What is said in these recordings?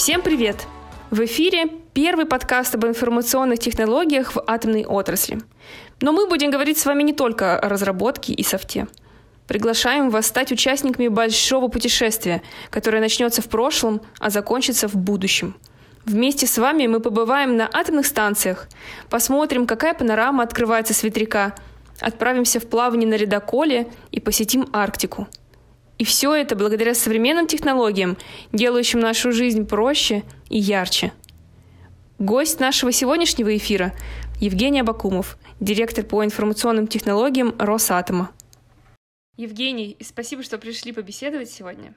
Всем привет! В эфире первый подкаст об информационных технологиях в атомной отрасли. Но мы будем говорить с вами не только о разработке и софте. Приглашаем вас стать участниками большого путешествия, которое начнется в прошлом, а закончится в будущем. Вместе с вами мы побываем на атомных станциях, посмотрим, какая панорама открывается с ветряка, отправимся в плавание на ледоколе и посетим Арктику – и все это благодаря современным технологиям, делающим нашу жизнь проще и ярче. Гость нашего сегодняшнего эфира – Евгений Абакумов, директор по информационным технологиям Росатома. Евгений, спасибо, что пришли побеседовать сегодня.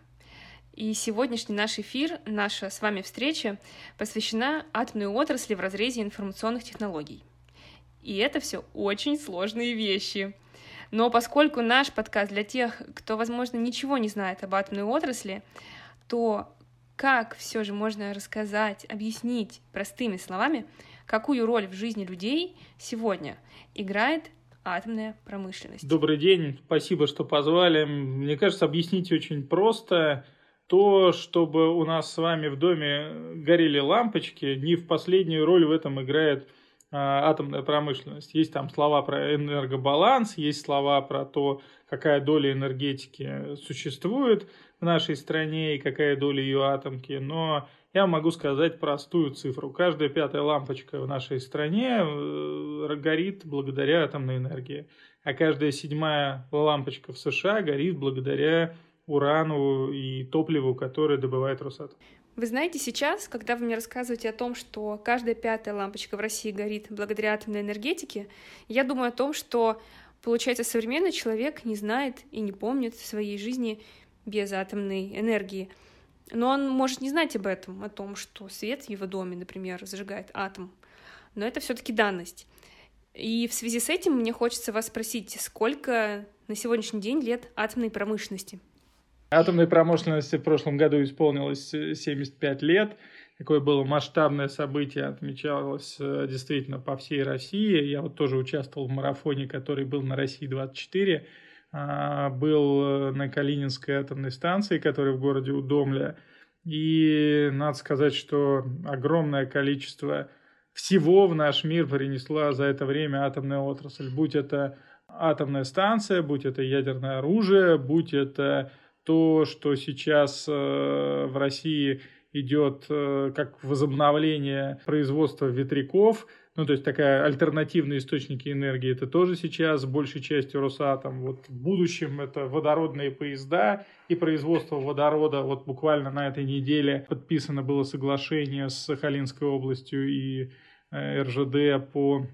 И сегодняшний наш эфир, наша с вами встреча посвящена атомной отрасли в разрезе информационных технологий. И это все очень сложные вещи. Но поскольку наш подкаст для тех, кто, возможно, ничего не знает об атомной отрасли, то как все же можно рассказать, объяснить простыми словами, какую роль в жизни людей сегодня играет атомная промышленность. Добрый день, спасибо, что позвали. Мне кажется, объяснить очень просто. То, чтобы у нас с вами в доме горели лампочки, не в последнюю роль в этом играет атомная промышленность. Есть там слова про энергобаланс, есть слова про то, какая доля энергетики существует в нашей стране и какая доля ее атомки. Но я могу сказать простую цифру. Каждая пятая лампочка в нашей стране э, горит благодаря атомной энергии, а каждая седьмая лампочка в США горит благодаря урану и топливу, которое добывает Росатом. Вы знаете, сейчас, когда вы мне рассказываете о том, что каждая пятая лампочка в России горит благодаря атомной энергетике, я думаю о том, что, получается, современный человек не знает и не помнит своей жизни без атомной энергии. Но он может не знать об этом, о том, что свет в его доме, например, зажигает атом. Но это все-таки данность. И в связи с этим мне хочется вас спросить, сколько на сегодняшний день лет атомной промышленности? Атомной промышленности в прошлом году исполнилось 75 лет. Такое было масштабное событие, отмечалось э, действительно по всей России. Я вот тоже участвовал в марафоне, который был на России-24. А, был э, на Калининской атомной станции, которая в городе Удомля. И надо сказать, что огромное количество всего в наш мир принесла за это время атомная отрасль. Будь это атомная станция, будь это ядерное оружие, будь это то, что сейчас э, в России идет э, как возобновление производства ветряков, ну, то есть такая альтернативные источники энергии, это тоже сейчас большей частью Росатом. Вот в будущем это водородные поезда и производство водорода. Вот буквально на этой неделе подписано было соглашение с Сахалинской областью и э, РЖД по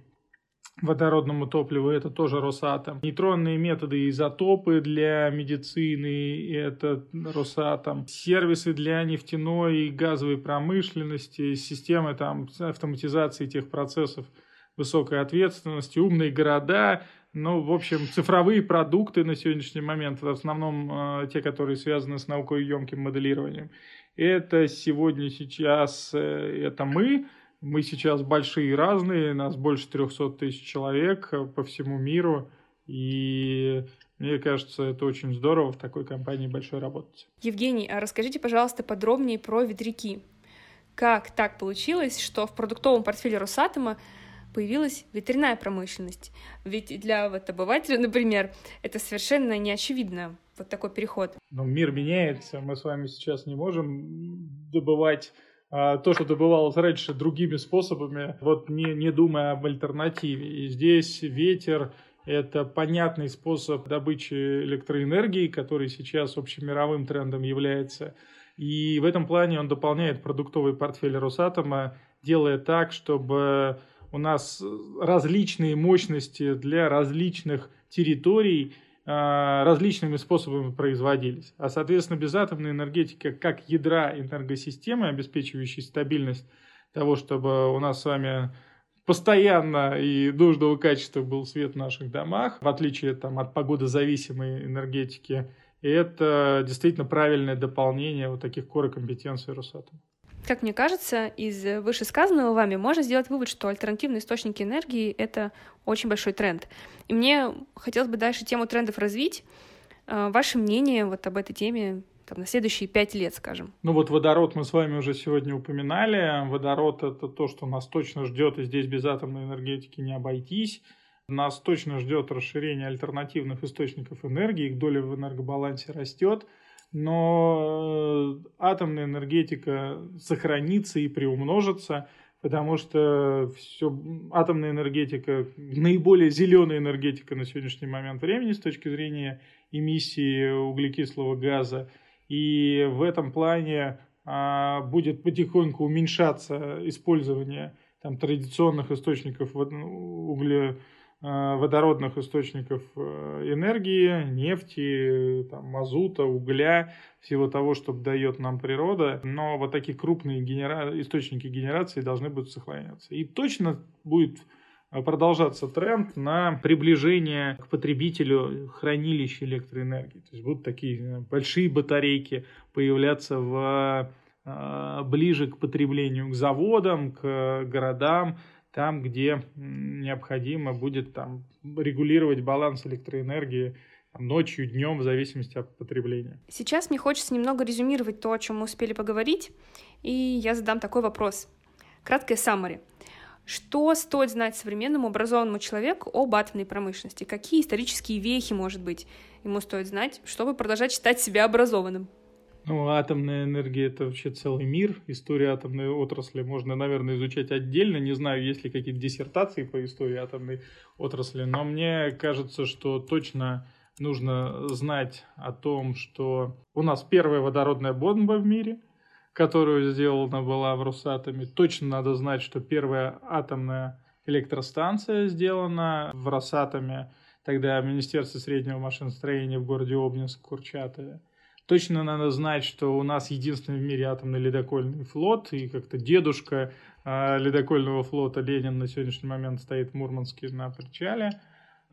водородному топливу, это тоже Росатом. Нейтронные методы изотопы для медицины, это Росатом. Сервисы для нефтяной и газовой промышленности, системы там, автоматизации тех процессов высокой ответственности, умные города, ну, в общем, цифровые продукты на сегодняшний момент, в основном э, те, которые связаны с наукой емким моделированием. Это сегодня, сейчас, э, это мы, мы сейчас большие и разные, нас больше 300 тысяч человек э, по всему миру, и мне кажется, это очень здорово в такой компании большой работать. Евгений, а расскажите, пожалуйста, подробнее про ветряки. Как так получилось, что в продуктовом портфеле Росатома появилась ветряная промышленность? Ведь для вот обывателя, например, это совершенно не очевидно, вот такой переход. Но мир меняется, мы с вами сейчас не можем добывать то, что добывалось раньше другими способами, вот не, не думая об альтернативе. И здесь ветер – это понятный способ добычи электроэнергии, который сейчас общемировым трендом является. И в этом плане он дополняет продуктовый портфель Росатома, делая так, чтобы у нас различные мощности для различных территорий – а, различными способами производились. А, соответственно, безатомная энергетика как ядра энергосистемы, обеспечивающей стабильность того, чтобы у нас с вами постоянно и нужного качества был свет в наших домах, в отличие там, от погодозависимой энергетики, и это действительно правильное дополнение вот таких коры компетенций Росатома. Как мне кажется, из вышесказанного вами можно сделать вывод, что альтернативные источники энергии — это очень большой тренд. И мне хотелось бы дальше тему трендов развить. А, ваше мнение вот об этой теме там, на следующие пять лет, скажем? Ну вот водород мы с вами уже сегодня упоминали. Водород – это то, что нас точно ждет, и здесь без атомной энергетики не обойтись. Нас точно ждет расширение альтернативных источников энергии, их доля в энергобалансе растет, но э, атомная энергетика сохранится и приумножится, потому что все, атомная энергетика, наиболее зеленая энергетика на сегодняшний момент времени с точки зрения эмиссии углекислого газа. И в этом плане а, будет потихоньку уменьшаться использование там, традиционных источников угле, а, водородных источников э, энергии, нефти, там, мазута, угля, всего того, что дает нам природа. Но вот такие крупные генера... источники генерации должны будут сохраняться. И точно будет продолжаться тренд на приближение к потребителю хранилищ электроэнергии. То есть будут такие э, большие батарейки появляться в, э, ближе к потреблению, к заводам, к городам, там, где необходимо будет там, регулировать баланс электроэнергии ночью, днем, в зависимости от потребления. Сейчас мне хочется немного резюмировать то, о чем мы успели поговорить, и я задам такой вопрос. Краткое саммари. Что стоит знать современному образованному человеку об атомной промышленности? Какие исторические вехи, может быть, ему стоит знать, чтобы продолжать считать себя образованным? Ну, атомная энергия – это вообще целый мир. История атомной отрасли можно, наверное, изучать отдельно. Не знаю, есть ли какие-то диссертации по истории атомной отрасли, но мне кажется, что точно нужно знать о том, что у нас первая водородная бомба в мире – которую сделана была в Росатоме. Точно надо знать, что первая атомная электростанция сделана в Росатоме, тогда Министерство среднего машиностроения в городе Обнинск, Курчатове. Точно надо знать, что у нас единственный в мире атомный ледокольный флот, и как-то дедушка э, ледокольного флота Ленин на сегодняшний момент стоит в Мурманске на причале.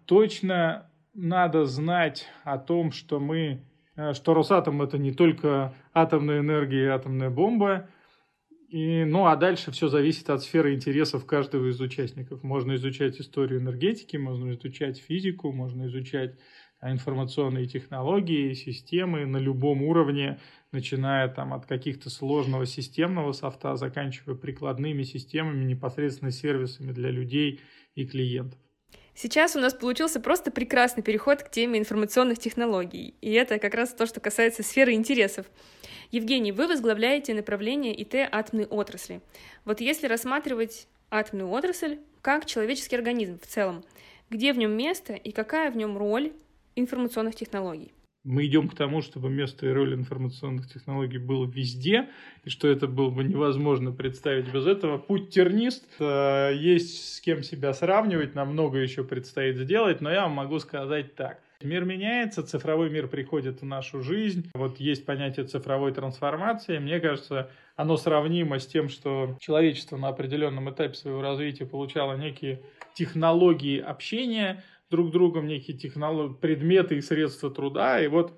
Точно надо знать о том, что мы Э, что Росатом это не только атомная энергия и атомная бомба. И, ну а дальше все зависит от сферы интересов каждого из участников. Можно изучать историю энергетики, можно изучать физику, можно изучать информационные технологии, системы на любом уровне, начиная там от каких-то сложного системного софта, заканчивая прикладными системами, непосредственно сервисами для людей и клиентов. Сейчас у нас получился просто прекрасный переход к теме информационных технологий, и это как раз то, что касается сферы интересов. Евгений, вы возглавляете направление ИТ атомной отрасли. Вот если рассматривать атомную отрасль как человеческий организм в целом, где в нем место и какая в нем роль информационных технологий? мы идем к тому, чтобы место и роль информационных технологий было везде, и что это было бы невозможно представить без этого. Путь тернист, э, есть с кем себя сравнивать, нам много еще предстоит сделать, но я вам могу сказать так. Мир меняется, цифровой мир приходит в нашу жизнь. Вот есть понятие цифровой трансформации. Мне кажется, оно сравнимо с тем, что человечество на определенном этапе своего развития получало некие технологии общения – друг другом некие технологии, предметы и средства труда. И вот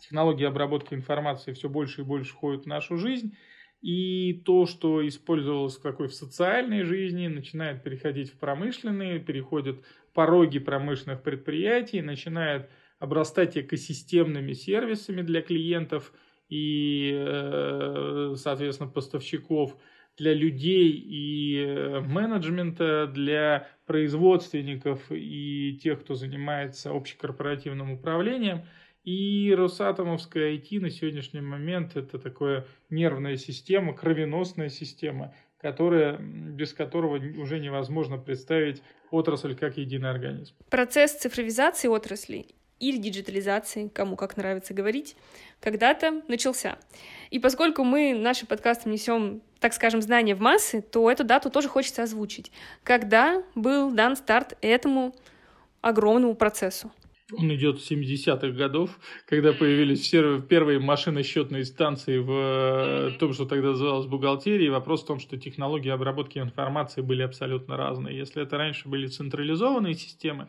технологии обработки информации все больше и больше входят в нашу жизнь. И то, что использовалось такой в социальной жизни, начинает переходить в промышленные, переходят пороги промышленных предприятий, начинает обрастать экосистемными сервисами для клиентов и, э, соответственно, поставщиков – для людей и э, менеджмента, для производственников и тех, кто занимается общекорпоративным управлением. И Росатомовская IT на сегодняшний момент это такая нервная система, кровеносная система, которая, без которого уже невозможно представить отрасль как единый организм. Процесс цифровизации отрасли или диджитализации, кому как нравится говорить, когда-то начался. И поскольку мы нашим подкастом несем, так скажем, знания в массы, то эту дату тоже хочется озвучить. Когда был дан старт этому огромному процессу? Он идет с 70-х годов, когда появились все первые машиносчетные станции в э, том, что тогда называлось бухгалтерией. Вопрос в том, что технологии обработки информации были абсолютно разные. Если это раньше были централизованные системы,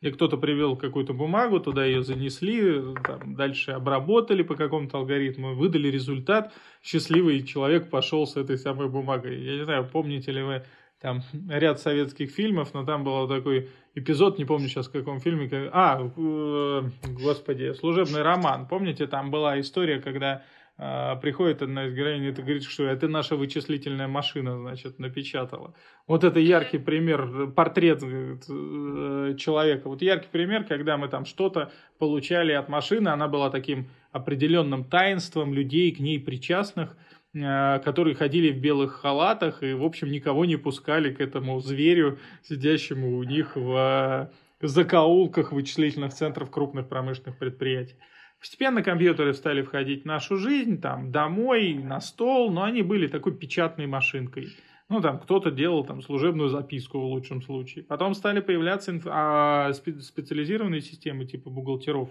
и кто-то привел какую-то бумагу, туда ее занесли, там, дальше обработали по какому-то алгоритму, выдали результат, счастливый человек пошел с этой самой бумагой. Я не знаю, помните ли вы там ряд советских фильмов, но там был такой эпизод, не помню сейчас в каком фильме, как... а, э, господи, служебный роман, помните, там была история, когда приходит одна из героинь и говорит, что это наша вычислительная машина, значит, напечатала. Вот это яркий пример, портрет э, человека. Вот яркий пример, когда мы там что-то получали от машины, она была таким определенным таинством людей, к ней причастных – Э, которые ходили в белых халатах и, в общем, никого не пускали к этому зверю, сидящему у них в закоулках вычислительных центров крупных промышленных предприятий. Постепенно компьютеры стали входить в нашу жизнь, там, домой, на стол, но они были такой печатной машинкой. Ну, там, кто-то делал там служебную записку в лучшем случае. Потом стали появляться инф... а, специализированные системы типа бухгалтеров.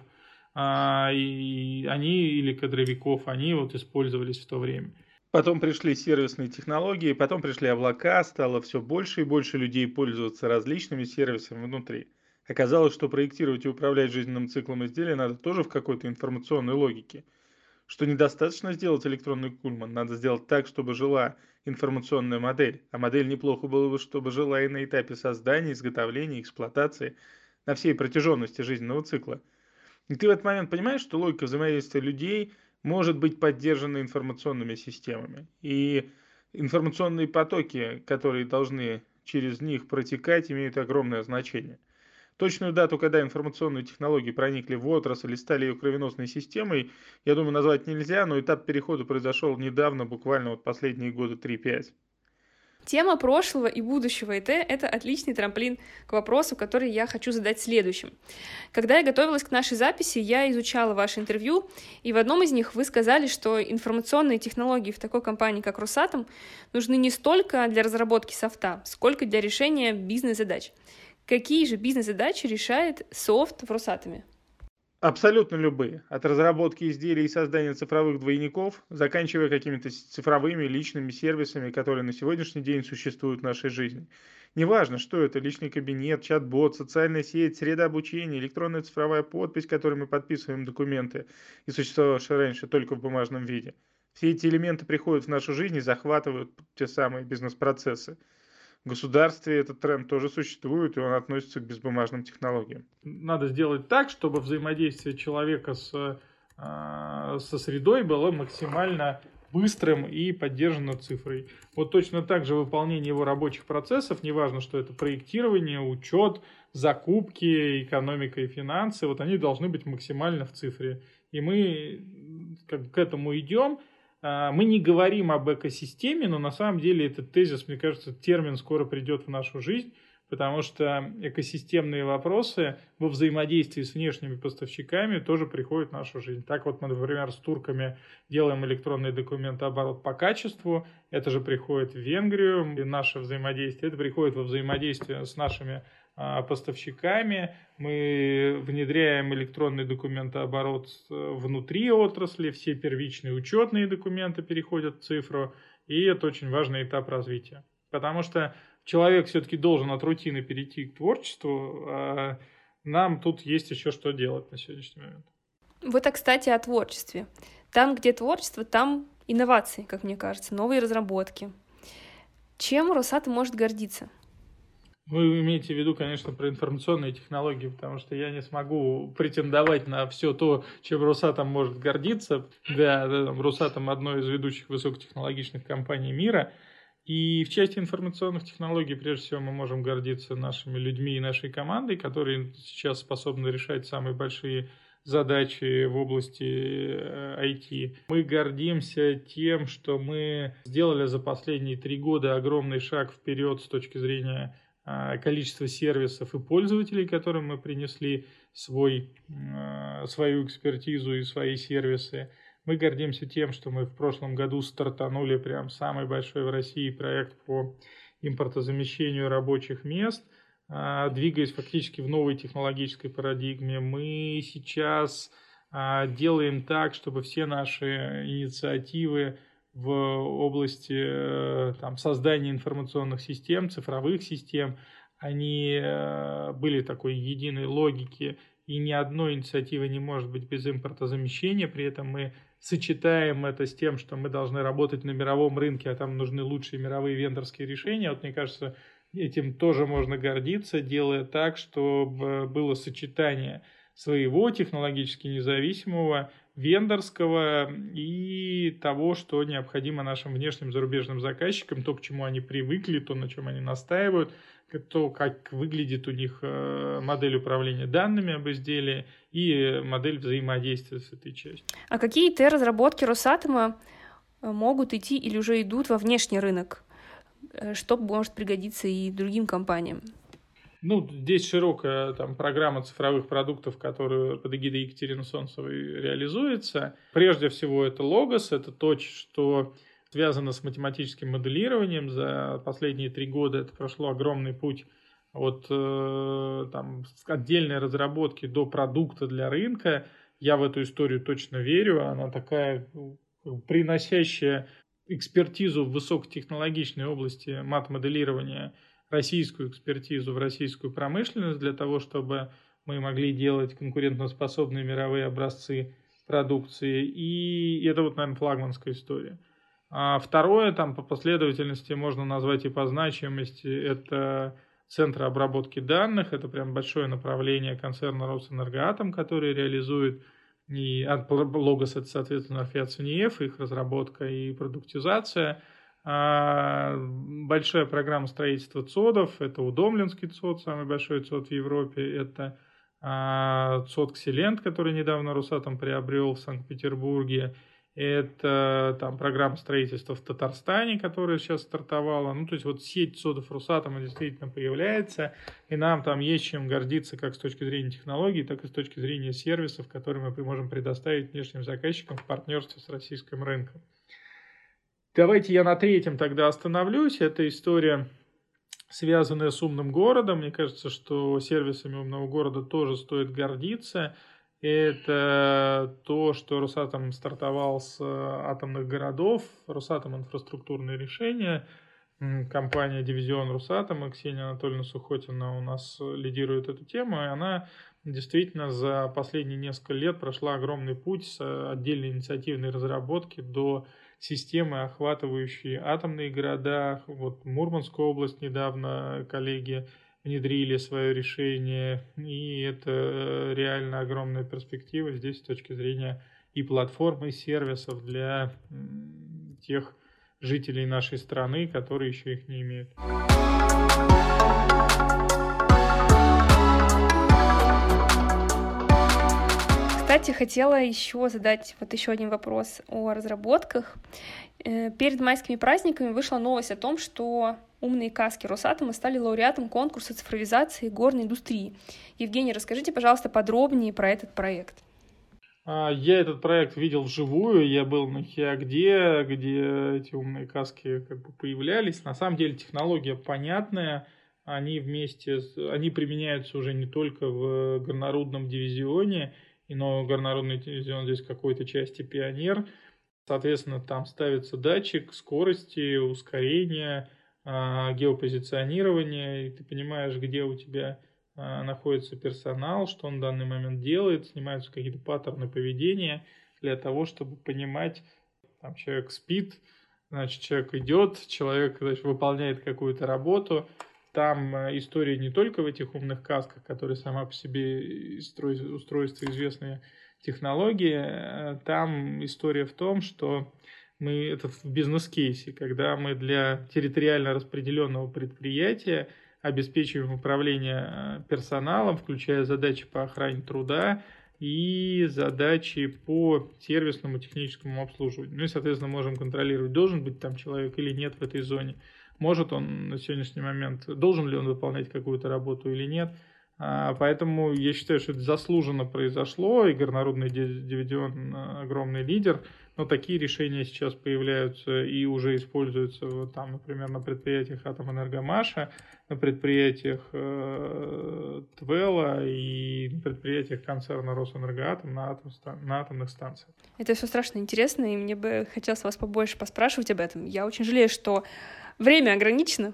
А, и они, или кадровиков, они вот использовались в то время. Потом пришли сервисные технологии, потом пришли облака, стало все больше и больше людей пользоваться различными сервисами внутри. Оказалось, что проектировать и управлять жизненным циклом изделия надо тоже в какой-то информационной логике. Что недостаточно сделать электронный кульман, надо сделать так, чтобы жила информационная модель. А модель неплохо было бы, чтобы жила и на этапе создания, изготовления, эксплуатации, на всей протяженности жизненного цикла. И ты в этот момент понимаешь, что логика взаимодействия людей – может быть поддержана информационными системами. И информационные потоки, которые должны через них протекать, имеют огромное значение. Точную дату, когда информационные технологии проникли в отрасль и стали ее кровеносной системой, я думаю, назвать нельзя, но этап перехода произошел недавно, буквально вот последние годы 3-5. Тема прошлого и будущего ИТ — это отличный трамплин к вопросу, который я хочу задать следующим. Когда я готовилась к нашей записи, я изучала ваше интервью, и в одном из них вы сказали, что информационные технологии в такой компании, как Росатом, нужны не столько для разработки софта, сколько для решения бизнес-задач. Какие же бизнес-задачи решает софт в Росатоме? Абсолютно любые. От разработки изделий и создания цифровых двойников, заканчивая какими-то цифровыми личными сервисами, которые на сегодняшний день существуют в нашей жизни. Неважно, что это, личный кабинет, чат-бот, социальная сеть, среда обучения, электронная цифровая подпись, которой мы подписываем документы и существовавшие раньше только в бумажном виде. Все эти элементы приходят в нашу жизнь и захватывают те самые бизнес-процессы государстве этот тренд тоже существует, и он относится к безбумажным технологиям. Надо сделать так, чтобы взаимодействие человека с, а, со средой было максимально быстрым и поддержано цифрой. Вот точно так же выполнение его рабочих процессов, неважно, что это проектирование, учет, закупки, экономика и финансы, вот они должны быть максимально в цифре. И мы как к этому идем, мы не говорим об экосистеме, но на самом деле этот тезис, мне кажется, термин скоро придет в нашу жизнь, потому что экосистемные вопросы во взаимодействии с внешними поставщиками тоже приходят в нашу жизнь. Так вот мы, например, с турками делаем электронный документооборот по качеству, это же приходит в Венгрию, и наше взаимодействие, это приходит во взаимодействие с нашими а, поставщиками, мы внедряем электронный документооборот внутри отрасли, все первичные учетные документы переходят в цифру, и это очень важный этап развития. Потому что человек все-таки должен от рутины перейти к творчеству, а нам тут есть еще что делать на сегодняшний момент. Вот, а, кстати, о творчестве. Там, где творчество, там инновации, как мне кажется, новые разработки. Чем Росатом может гордиться? Вы имеете в виду, конечно, про информационные технологии, потому что я не смогу претендовать на все то, чем Росатом может гордиться. Да, да Росатом одной из ведущих высокотехнологичных компаний мира. И в части информационных технологий, прежде всего, мы можем гордиться нашими людьми и нашей командой, которые сейчас способны решать самые большие задачи в области IT. Э, мы гордимся тем, что мы сделали за последние три года огромный шаг вперед с точки зрения количество сервисов и пользователей, которым мы принесли свой, а, свою экспертизу и свои сервисы. Мы гордимся тем, что мы в прошлом году стартанули прям самый большой в России проект по импортозамещению рабочих мест, а, двигаясь фактически в новой технологической парадигме. Мы сейчас делаем так, чтобы все наши инициативы в области э, там, создания информационных систем, цифровых систем, они э, были такой единой логики и ни одной инициативы не может быть без импортозамещения, при этом мы сочетаем это с тем, что мы должны работать на мировом рынке, а там нужны лучшие мировые вендорские решения. Вот мне кажется, этим тоже можно гордиться, делая так, чтобы было сочетание своего технологически независимого, вендорского и того, что необходимо нашим внешним зарубежным заказчикам, то, к чему они привыкли, то, на чем они настаивают, то, как выглядит у них э, модель управления данными об изделии и модель взаимодействия с этой частью. А какие Т-разработки Росатома э, могут идти или уже идут во внешний рынок, э, что может пригодиться и другим компаниям? Ну, здесь широкая там, программа цифровых продуктов, которая под эгидой Екатерины Солнцевой реализуется. Прежде всего, это Логос, это то, что связано с математическим моделированием. За последние три года это прошло огромный путь от э, там, отдельной разработки до продукта для рынка. Я в эту историю точно верю. Она такая ну, приносящая экспертизу в высокотехнологичной области мат-моделирования, российскую экспертизу в российскую промышленность для того, чтобы мы могли делать конкурентоспособные мировые образцы продукции. И это вот, наверное, флагманская история. А второе, там по последовательности можно назвать и по значимости, это центры обработки данных. Это прям большое направление концерна Росэнергоатом, который реализует и Логос это, соответственно, Орфеоцинеев, их разработка и продуктизация. А большая программа строительства ЦОДов, это Удомлинский ЦОД, самый большой ЦОД в Европе, это а, ЦОД Ксилент, который недавно Русатом приобрел в Санкт-Петербурге, это там программа строительства в Татарстане, которая сейчас стартовала. Ну, то есть вот сеть содов Росатома действительно появляется, и нам там есть чем гордиться как с точки зрения технологий, так и с точки зрения сервисов, которые мы можем предоставить внешним заказчикам в партнерстве с российским рынком. Давайте я на третьем тогда остановлюсь. Это история, связанная с умным городом. Мне кажется, что сервисами умного города тоже стоит гордиться – это то, что Росатом стартовал с э, атомных городов, Росатом инфраструктурные решения, компания Дивизион Росатома, Ксения Анатольевна Сухотина у нас лидирует эту тему, и она действительно за последние несколько лет прошла огромный путь с отдельной инициативной разработки до системы, охватывающей атомные города. Вот Мурманскую область недавно коллеги внедрили свое решение, и это реально огромная перспектива здесь с точки зрения и платформы, и сервисов для тех жителей нашей страны, которые еще их не имеют. Кстати, хотела еще задать вот еще один вопрос о разработках. Э, перед майскими праздниками вышла новость о том, что умные каски Росатома стали лауреатом конкурса цифровизации горной индустрии. Евгений, расскажите, пожалуйста, подробнее про этот проект. А, я этот проект видел вживую, я был на Хиагде, где эти умные каски как бы появлялись. На самом деле технология понятная, они вместе, они применяются уже не только в горнорудном дивизионе, но горнорудный дивизион здесь какой-то части пионер. Соответственно, там ставится датчик скорости, ускорения, а, геопозиционирования, и ты понимаешь, где у тебя а, находится персонал, что он в данный момент делает, снимаются какие-то паттерны поведения для того, чтобы понимать, там человек спит, значит, человек идет, человек значит, выполняет какую-то работу. Там а, история не только в этих умных касках, которые сама по себе устройства известные технологии, э, там история в том, что мы это в бизнес-кейсе, когда мы для территориально распределенного предприятия обеспечиваем управление э, персоналом, включая задачи по охране труда и задачи по сервисному техническому обслуживанию. Ну и, соответственно, можем контролировать, должен быть там человек или нет в этой зоне. Может он на сегодняшний момент, должен ли он выполнять какую-то работу или нет – а, поэтому я считаю, что это заслуженно произошло, и Горнорудный дивидион э, огромный лидер, но такие решения сейчас появляются и уже используются, вот там, например, на предприятиях Атомэнергомаша, на предприятиях э, Твела и на предприятиях концерна Росэнергоатом на, атом, на атомных станциях. Это все страшно интересно, и мне бы хотелось вас побольше поспрашивать об этом. Я очень жалею, что время ограничено.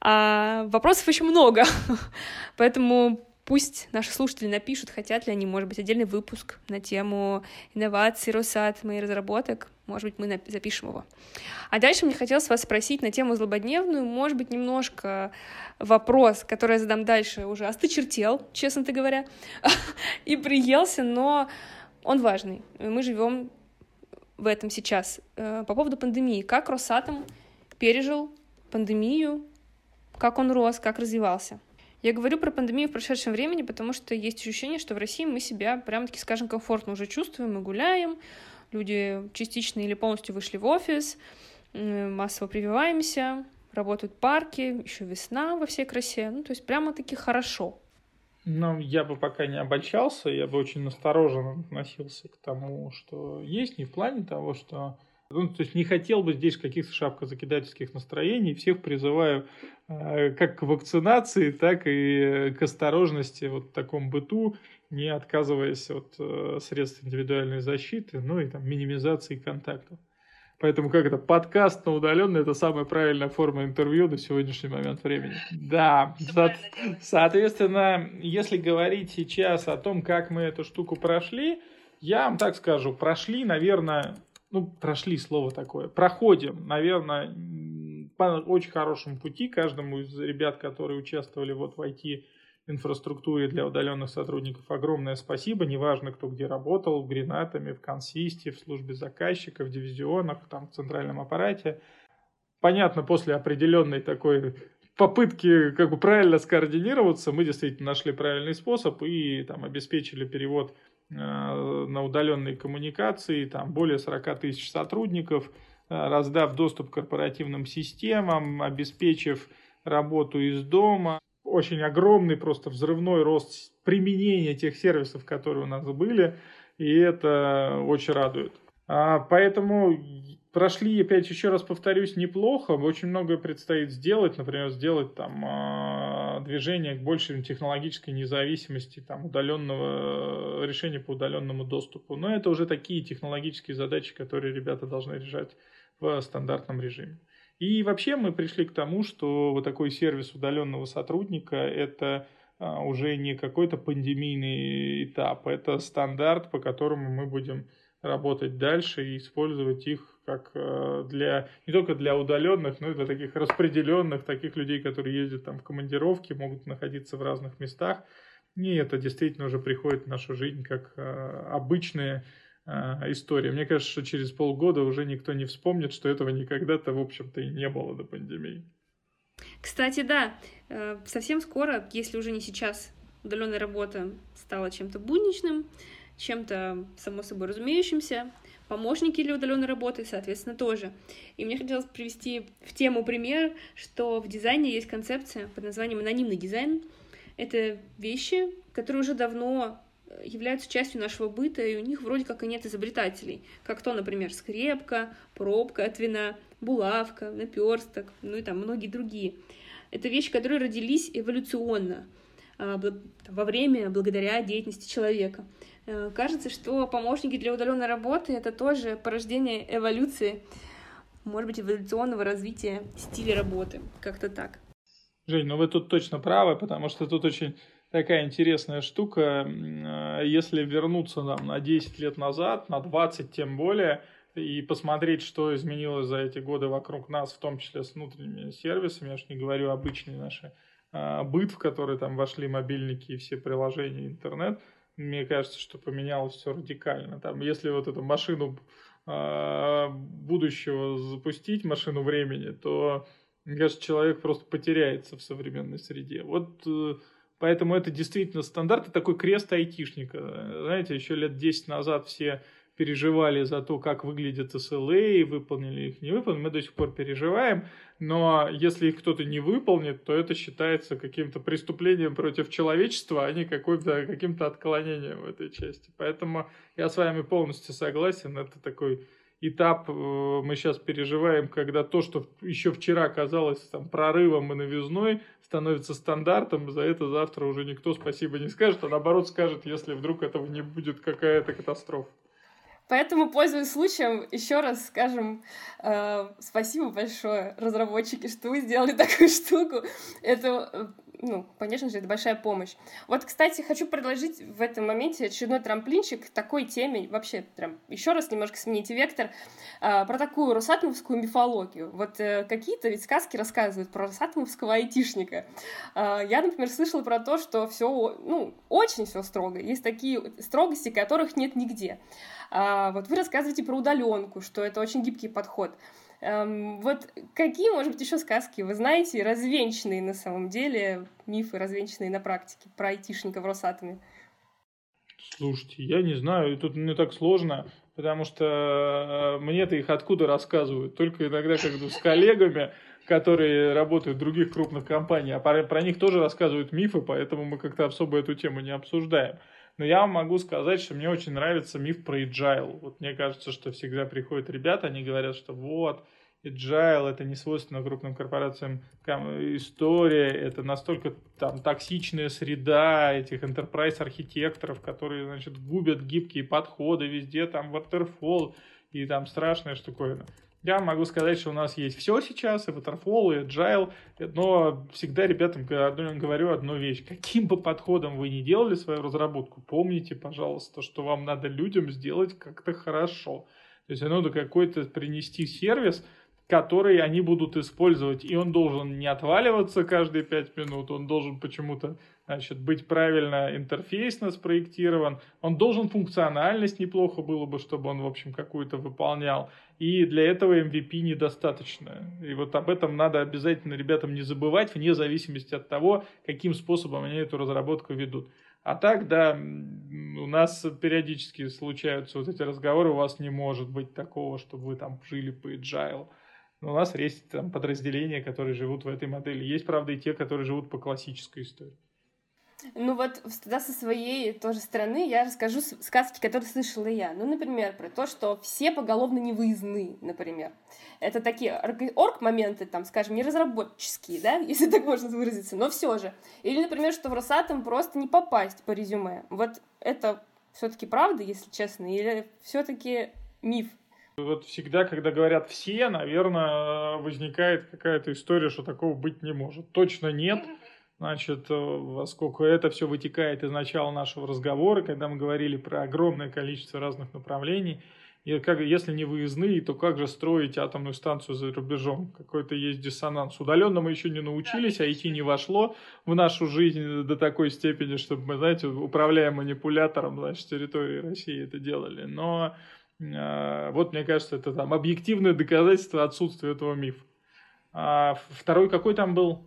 А вопросов еще много, поэтому Пусть наши слушатели напишут, хотят ли они, может быть, отдельный выпуск на тему инноваций, Росатома и разработок. Может быть, мы запишем его. А дальше мне хотелось вас спросить на тему злободневную, может быть, немножко вопрос, который я задам дальше, уже осточертел, честно-то говоря, и приелся, но он важный. Мы живем в этом сейчас. Э, по поводу пандемии. Как Росатом пережил пандемию, как он рос, как развивался? Я говорю про пандемию в прошедшем времени, потому что есть ощущение, что в России мы себя прям-таки, скажем, комфортно уже чувствуем, мы гуляем, люди частично или полностью вышли в офис, массово прививаемся, работают парки, еще весна во всей красе, ну, то есть прямо-таки хорошо. Ну, я бы пока не обольщался, я бы очень настороженно относился к тому, что есть, не в плане того, что ну, то есть не хотел бы здесь каких-то шапкозакидательских настроений. Всех призываю э, как к вакцинации, так и к осторожности вот в таком быту, не отказываясь от э, средств индивидуальной защиты, ну и там минимизации контактов. Поэтому как это, подкаст на удаленный, это самая правильная форма интервью на сегодняшний момент времени. Да, со- соответственно, если говорить сейчас о том, как мы эту штуку прошли, я вам так скажу, прошли, наверное, ну, прошли слово такое, проходим, наверное, по очень хорошему пути каждому из ребят, которые участвовали вот в IT инфраструктуре для удаленных сотрудников огромное спасибо. Неважно, кто где работал, в Гренатами, в Консисте, в службе заказчика, в дивизионах, там, в центральном аппарате. Понятно, после определенной такой попытки как бы правильно скоординироваться, мы действительно нашли правильный способ и там обеспечили перевод на удаленные коммуникации, там более 40 тысяч сотрудников, э, раздав доступ к корпоративным системам, обеспечив работу из дома очень огромный, просто взрывной рост применения тех сервисов, которые у нас были, и это очень радует. А, поэтому прошли, опять еще раз повторюсь, неплохо. Очень многое предстоит сделать. Например, сделать там а, движение к большей технологической независимости, там, удаленного решения по удаленному доступу. Но это уже такие технологические задачи, которые ребята должны решать в стандартном режиме. И вообще мы пришли к тому, что вот такой сервис удаленного сотрудника – это а, уже не какой-то пандемийный этап, это стандарт, по которому мы будем работать дальше и использовать их как а, для не только для удаленных, но и для таких распределенных, таких людей, которые ездят там в командировки, могут находиться в разных местах. И это действительно уже приходит в нашу жизнь как а, обычные а, история. Мне кажется, что через полгода уже никто не вспомнит, что этого никогда-то, в общем-то, и не было до пандемии. Кстати, да, э, совсем скоро, если уже не сейчас, удаленная работа стала чем-то будничным, чем-то, само собой, разумеющимся, помощники для удаленной работы, соответственно, тоже. И мне хотелось привести в тему пример, что в дизайне есть концепция под названием анонимный дизайн. Это вещи, которые уже давно являются частью нашего быта, и у них вроде как и нет изобретателей, как то, например, скрепка, пробка от вина, булавка, наперсток, ну и там многие другие. Это вещи, которые родились эволюционно, а, во время, благодаря деятельности человека. Э, кажется, что помощники для удаленной работы — это тоже порождение эволюции, может быть, эволюционного развития стиля работы, как-то так. Жень, ну вы тут точно правы, потому что тут очень такая интересная штука. Э, если вернуться нам на 10 лет назад, на 20 тем более, и посмотреть, что изменилось за эти годы вокруг нас, в том числе с внутренними сервисами, я же не говорю обычные наши э, быт, в который там вошли мобильники и все приложения, интернет, мне кажется, что поменялось все радикально. Там, если вот эту машину э, будущего запустить, машину времени, то, мне кажется, человек просто потеряется в современной среде. Вот Поэтому это действительно стандарт, такой крест айтишника. Знаете, еще лет 10 назад все переживали за то, как выглядят SLA, выполнили их, не выполнили. Мы до сих пор переживаем, но если их кто-то не выполнит, то это считается каким-то преступлением против человечества, а не каким-то каким отклонением в этой части. Поэтому я с вами полностью согласен. Это такой этап э, мы сейчас переживаем, когда то, что еще вчера казалось там, прорывом и новизной, становится стандартом, за это завтра уже никто спасибо не скажет, а наоборот скажет, если вдруг этого не будет какая-то катастрофа. Поэтому, пользуясь случаем, еще раз скажем э, спасибо большое, разработчики, что вы сделали такую штуку. Это ну, конечно же, это большая помощь. Вот, кстати, хочу предложить в этом моменте очередной трамплинчик такой теме, вообще, прям, еще раз немножко смените вектор, э, про такую росатомовскую мифологию. Вот э, какие-то ведь сказки рассказывают про росатомовского айтишника. Э, я, например, слышала про то, что все, ну, очень все строго. Есть такие строгости, которых нет нигде. Э, вот вы рассказываете про удаленку, что это очень гибкий подход. Эм, вот какие, может быть, еще сказки вы знаете, развенчанные на самом деле, мифы, развенчанные на практике про айтишника в Росатоме? Слушайте, я не знаю, тут мне так сложно, потому что э, мне-то их откуда рассказывают? Только иногда, когда с коллегами, которые работают в других крупных компаниях, а про, про них тоже рассказывают мифы, поэтому мы как-то особо эту тему не обсуждаем. Но я могу сказать, что мне очень нравится миф про agile. Вот мне кажется, что всегда приходят ребята, они говорят, что вот, agile это не свойственно крупным корпорациям история, это настолько там токсичная среда этих enterprise архитекторов, которые, значит, губят гибкие подходы везде, там waterfall и там страшная штуковина. Я могу сказать, что у нас есть все сейчас, и Waterfall, и Agile, но всегда ребятам говорю одну вещь. Каким бы подходом вы ни делали свою разработку, помните, пожалуйста, что вам надо людям сделать как-то хорошо. То есть надо какой-то принести сервис, который они будут использовать. И он должен не отваливаться каждые пять минут, он должен почему-то значит, быть правильно интерфейсно спроектирован, он должен функциональность неплохо было бы, чтобы он, в общем, какую-то выполнял. И для этого MVP недостаточно. И вот об этом надо обязательно ребятам не забывать, вне зависимости от того, каким способом они эту разработку ведут. А так, да, у нас периодически случаются вот эти разговоры, у вас не может быть такого, чтобы вы там жили по agile. Но у нас есть там подразделения, которые живут в этой модели. Есть, правда, и те, которые живут по классической истории. Ну вот тогда со своей тоже стороны я расскажу сказки, которые слышала я. Ну, например, про то, что все поголовно не выездны, например. Это такие орг-моменты, там, скажем, не разработческие, да, если так можно выразиться, но все же. Или, например, что в Росатом просто не попасть по резюме. Вот это все-таки правда, если честно, или все-таки миф? Вот всегда, когда говорят все, наверное, возникает какая-то история, что такого быть не может. Точно нет. Значит, поскольку это все вытекает из начала нашего разговора, когда мы говорили про огромное количество разных направлений, и как, если не выездные, то как же строить атомную станцию за рубежом? Какой-то есть диссонанс. Удаленно мы еще не научились, а идти не вошло в нашу жизнь до такой степени, чтобы мы, знаете, управляя манипулятором, значит, территории России это делали. Но вот, мне кажется, это там объективное доказательство отсутствия этого мифа. А второй какой там был?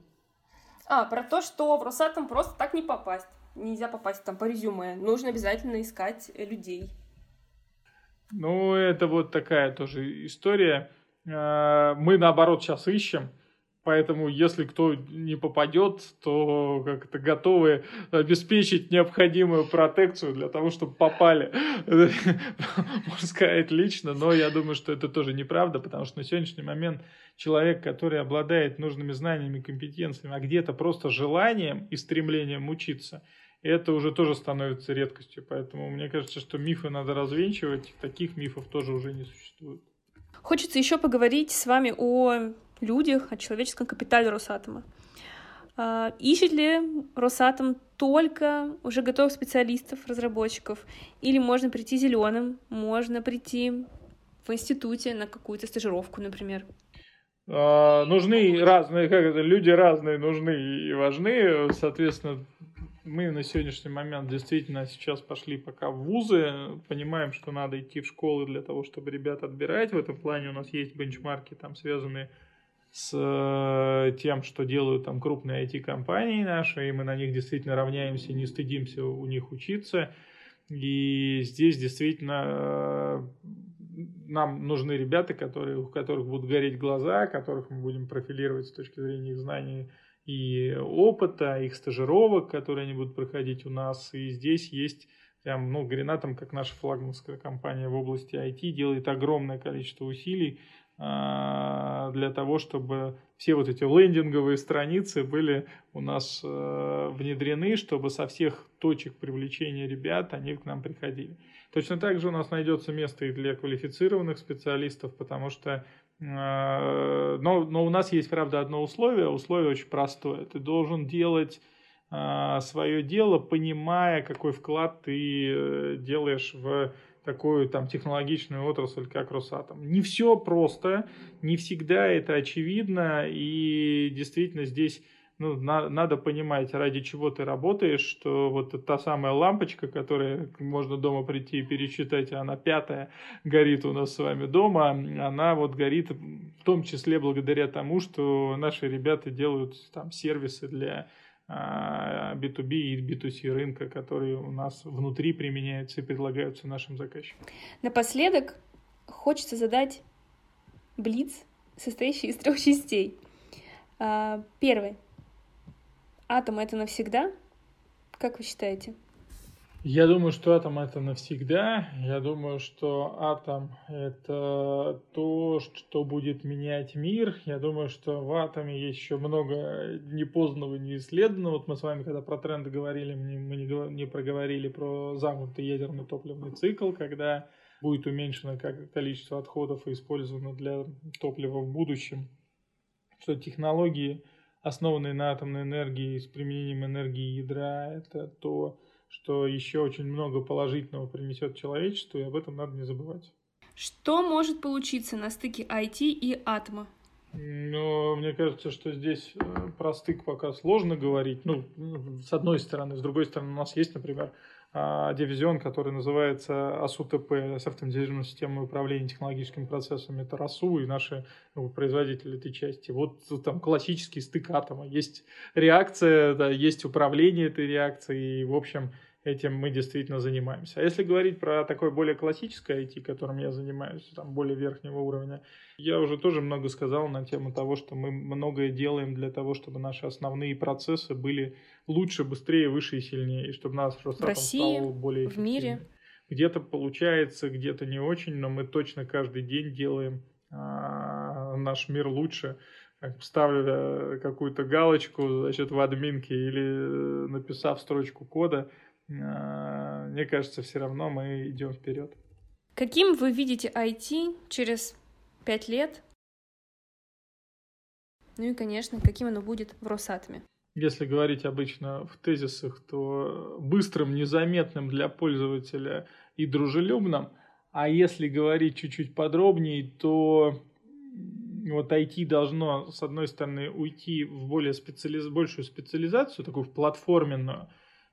А, про то, что в Росатом просто так не попасть. Нельзя попасть там по резюме. Нужно обязательно искать людей. Ну, это вот такая тоже история. А, мы, наоборот, сейчас ищем Поэтому, если кто не попадет, то как-то готовы обеспечить необходимую протекцию для того, чтобы попали. Можно сказать лично, но я думаю, что это тоже неправда, потому что на сегодняшний момент человек, который обладает нужными знаниями, компетенциями, а где-то просто желанием и стремлением учиться, это уже тоже становится редкостью. Поэтому мне кажется, что мифы надо развенчивать, таких мифов тоже уже не существует. Хочется еще поговорить с вами о людях, о человеческом капитале Росатома. А, ищет ли Росатом только уже готовых специалистов, разработчиков, или можно прийти зеленым, можно прийти в институте на какую-то стажировку, например? А, нужны разные, как это, люди разные нужны и важны, соответственно, мы на сегодняшний момент действительно сейчас пошли пока в вузы, понимаем, что надо идти в школы для того, чтобы ребят отбирать. В этом плане у нас есть бенчмарки, там связанные с э, тем, что делают там крупные IT-компании наши, и мы на них действительно равняемся, не стыдимся у них учиться. И здесь действительно э, нам нужны ребята, которые, у которых будут гореть глаза, которых мы будем профилировать с точки зрения их знаний и опыта, их стажировок, которые они будут проходить у нас. И здесь есть прям, ну, Гренатом, как наша флагманская компания в области IT, делает огромное количество усилий для того, чтобы все вот эти лендинговые страницы были у нас э, внедрены, чтобы со всех точек привлечения ребят они к нам приходили. Точно так же у нас найдется место и для квалифицированных специалистов, потому что э, но, но у нас есть, правда, одно условие. Условие очень простое. Ты должен делать э, свое дело, понимая, какой вклад ты делаешь в такую там технологичную отрасль, как Росатом. Не все просто, не всегда это очевидно, и действительно здесь ну, на, надо понимать, ради чего ты работаешь, что вот та самая лампочка, которая можно дома прийти и пересчитать, она пятая горит у нас с вами дома, она вот горит в том числе благодаря тому, что наши ребята делают там сервисы для B2B а, и B2C рынка, которые у нас внутри применяются и предлагаются нашим заказчикам. Напоследок хочется задать блиц, состоящий из трех частей. А, первый. Атом — это навсегда? Как вы считаете? Я думаю, что атом это навсегда. Я думаю, что атом это то, что будет менять мир. Я думаю, что в атоме есть еще много непознанного, неисследованного. Вот мы с вами, когда про тренды говорили, мы не, проговорили про замкнутый ядерный топливный цикл, когда будет уменьшено количество отходов и использовано для топлива в будущем. Что технологии, основанные на атомной энергии с применением энергии ядра, это то, что еще очень много положительного принесет человечеству, и об этом надо не забывать. Что может получиться на стыке IT и атома? Ну, мне кажется, что здесь э, про стык пока сложно говорить. Ну, с одной стороны. С другой стороны, у нас есть, например, дивизион, который называется АСУТП, с автоматизированной системой управления технологическими процессами. Это РАСУ и наши ну, производители этой части. Вот там классический стык атома. Есть реакция, да, есть управление этой реакцией. И, в общем, этим мы действительно занимаемся. А если говорить про такое более классическое IT, которым я занимаюсь, там более верхнего уровня, я уже тоже много сказал на тему того, что мы многое делаем для того, чтобы наши основные процессы были лучше, быстрее, выше и сильнее, и чтобы наш Росатом стал более эффективным. в мире. Где-то получается, где-то не очень, но мы точно каждый день делаем а, наш мир лучше, ставля какую-то галочку значит, в админке или э, написав строчку кода – мне кажется, все равно мы идем вперед. Каким вы видите IT через пять лет? Ну и, конечно, каким оно будет в Росатоме? Если говорить обычно в тезисах, то быстрым, незаметным для пользователя и дружелюбным. А если говорить чуть-чуть подробнее, то вот IT должно, с одной стороны, уйти в более специализ... большую специализацию, такую в платформенную,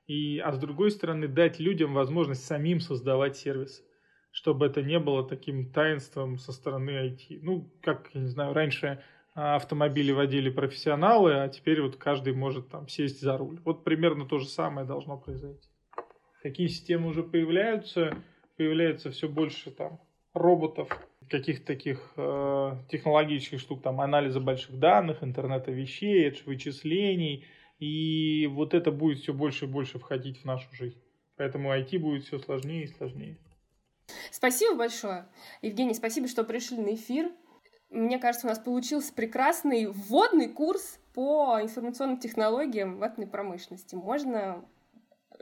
и, а с другой стороны дать людям возможность самим создавать сервисы, чтобы это не было таким таинством со стороны IT. Ну, как, я не знаю, раньше а, автомобили водили профессионалы, а теперь вот каждый может там сесть за руль. Вот примерно то же самое должно произойти. Такие системы уже появляются, появляется все больше там роботов, каких-то таких э, технологических штук, там анализа больших данных, интернета вещей, вычислений – и вот это будет все больше и больше входить в нашу жизнь. Поэтому IT будет все сложнее и сложнее. Спасибо большое. Евгений, спасибо, что пришли на эфир. Мне кажется, у нас получился прекрасный вводный курс по информационным технологиям в атомной промышленности. Можно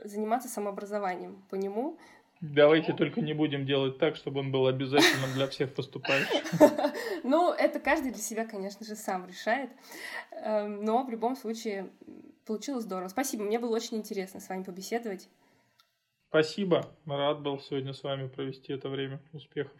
заниматься самообразованием по нему. Давайте только не будем делать так, чтобы он был обязательным для всех поступающих. Ну, это каждый для себя, конечно же, сам решает. Эм, но в любом случае Получилось здорово. Спасибо, мне было очень интересно с вами побеседовать. Спасибо, рад был сегодня с вами провести это время. Успехов.